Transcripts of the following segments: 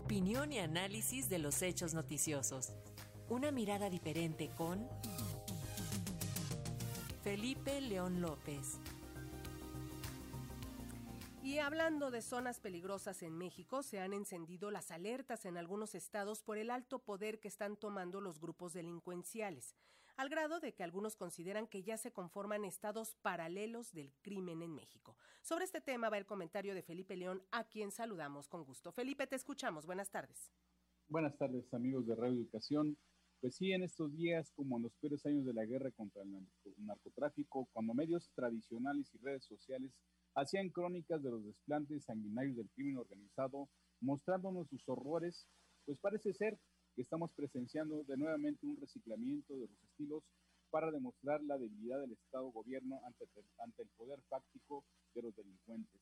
opinión y análisis de los hechos noticiosos. Una mirada diferente con Felipe León López. Y hablando de zonas peligrosas en México, se han encendido las alertas en algunos estados por el alto poder que están tomando los grupos delincuenciales, al grado de que algunos consideran que ya se conforman estados paralelos del crimen en México. Sobre este tema va el comentario de Felipe León, a quien saludamos con gusto. Felipe, te escuchamos. Buenas tardes. Buenas tardes, amigos de Radio Educación. Pues sí, en estos días, como en los peores años de la guerra contra el narcotráfico, cuando medios tradicionales y redes sociales hacían crónicas de los desplantes sanguinarios del crimen organizado, mostrándonos sus horrores, pues parece ser estamos presenciando de nuevamente un reciclamiento de los estilos para demostrar la debilidad del Estado-gobierno ante, ante el poder fáctico de los delincuentes.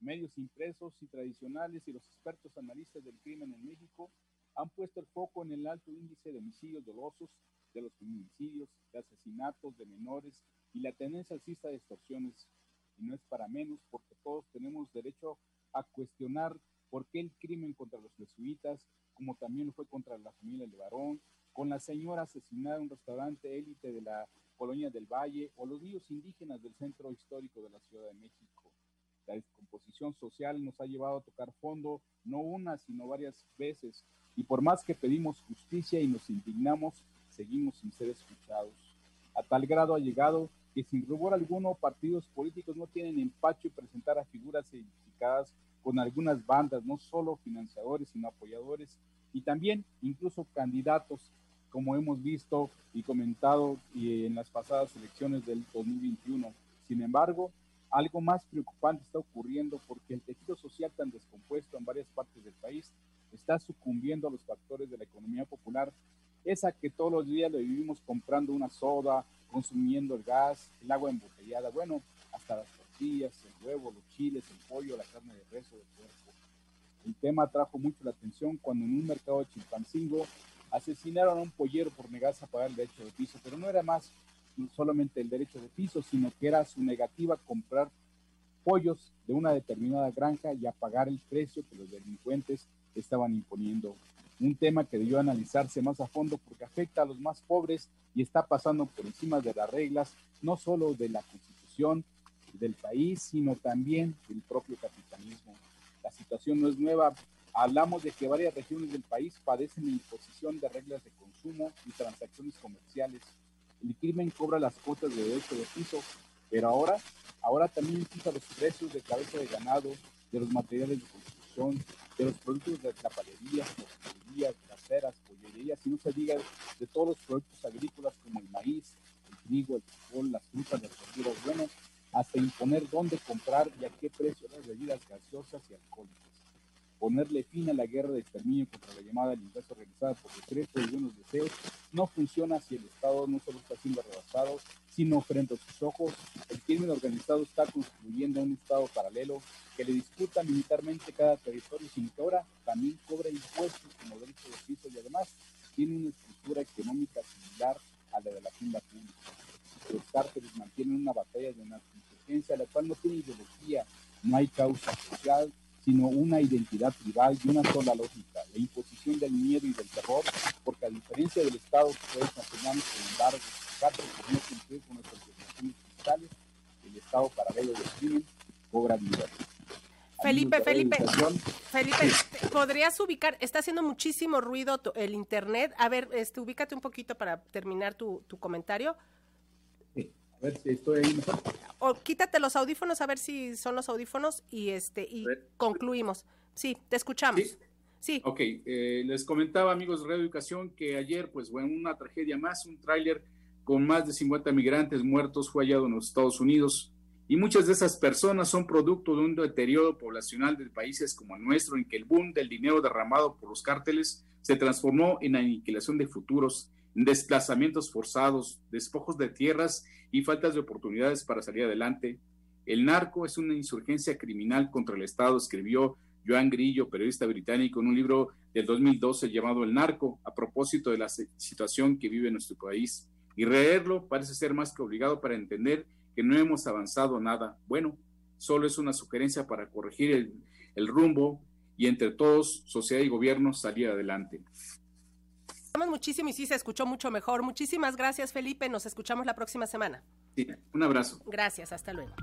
Medios impresos y tradicionales y los expertos analistas del crimen en México han puesto el foco en el alto índice de homicidios dolosos, de los feminicidios, de asesinatos de menores y la tendencia alcista de extorsiones y no es para menos porque todos tenemos derecho a cuestionar por qué el crimen contra los jesuitas, como también fue contra la familia de Barón, con la señora asesinada en un restaurante élite de la colonia del Valle o los niños indígenas del centro histórico de la Ciudad de México. La descomposición social nos ha llevado a tocar fondo no una, sino varias veces, y por más que pedimos justicia y nos indignamos, seguimos sin ser escuchados. A tal grado ha llegado que sin rubor alguno partidos políticos no tienen empacho en presentar a figuras identificadas con algunas bandas, no solo financiadores, sino apoyadores y también incluso candidatos, como hemos visto y comentado en las pasadas elecciones del 2021. Sin embargo, algo más preocupante está ocurriendo porque el tejido social tan descompuesto en varias partes del país está sucumbiendo a los factores de la economía popular, esa que todos los días le vivimos comprando una soda, consumiendo el gas, el agua embotellada, bueno, hasta las el huevo, los chiles, el pollo, la carne de res. El tema atrajo mucho la atención cuando en un mercado de Chilpancingo asesinaron a un pollero por negarse a pagar el derecho de piso, pero no era más solamente el derecho de piso, sino que era su negativa a comprar pollos de una determinada granja y a pagar el precio que los delincuentes estaban imponiendo un tema que debió analizarse más a fondo porque afecta a los más pobres y está pasando por encima de las reglas, no solo de la constitución del país, sino también del propio capitalismo. La situación no es nueva. Hablamos de que varias regiones del país padecen la imposición de reglas de consumo y transacciones comerciales. El crimen cobra las cuotas de derecho de piso, pero ahora, ahora también fija los precios de cabeza de ganado, de los materiales de construcción, de los productos de la palería, caseras, pollerías, y no se diga de todos los productos agrícolas como el maíz, el trigo, el frijol, las frutas, las imponer dónde comprar y a qué precio las bebidas gaseosas y alcohólicas. Ponerle fin a la guerra de exterminio contra la llamada limpieza realizada por decreto y buenos deseos no funciona si el Estado no solo está siendo rebasado, sino frente a sus ojos, el crimen organizado está construyendo un Estado paralelo que le disputa militarmente cada territorio, sin que ahora también cobra impuestos como derecho de piso y además tiene una estructura económica similar a la de la tienda pública. Los cárteles mantienen una batalla de una insurgencia, la cual no tiene ideología, no hay causa social, sino una identidad tribal y una sola lógica, la imposición del miedo y del terror, porque a diferencia del Estado que puede sin embargo, cárteles no cumplir con nuestras obligaciones fiscales, el Estado paralelo del crimen cobra vida. Felipe, Felipe, Felipe, ¿podrías ubicar? Está haciendo muchísimo ruido el internet. A ver, este, ubícate un poquito para terminar tu, comentario. A ver si estoy ahí mejor. O quítate los audífonos a ver si son los audífonos y este y concluimos. Sí, te escuchamos. Sí. sí. Ok, eh, les comentaba amigos de Radio Educación que ayer, pues, bueno, una tragedia más, un tráiler con más de 50 migrantes muertos fue hallado en los Estados Unidos y muchas de esas personas son producto de un deterioro poblacional de países como el nuestro, en que el boom del dinero derramado por los cárteles se transformó en aniquilación de futuros, desplazamientos forzados, despojos de tierras y faltas de oportunidades para salir adelante. El narco es una insurgencia criminal contra el Estado, escribió Joan Grillo, periodista británico, en un libro del 2012 llamado El narco, a propósito de la situación que vive nuestro país. Y leerlo parece ser más que obligado para entender que no hemos avanzado nada. Bueno, solo es una sugerencia para corregir el, rumbo y entre todos, sociedad y gobierno, salir adelante. Muchísimo y sí se escuchó mucho mejor. Muchísimas gracias, Felipe. Nos escuchamos la próxima semana. Sí, un abrazo. Gracias, hasta luego.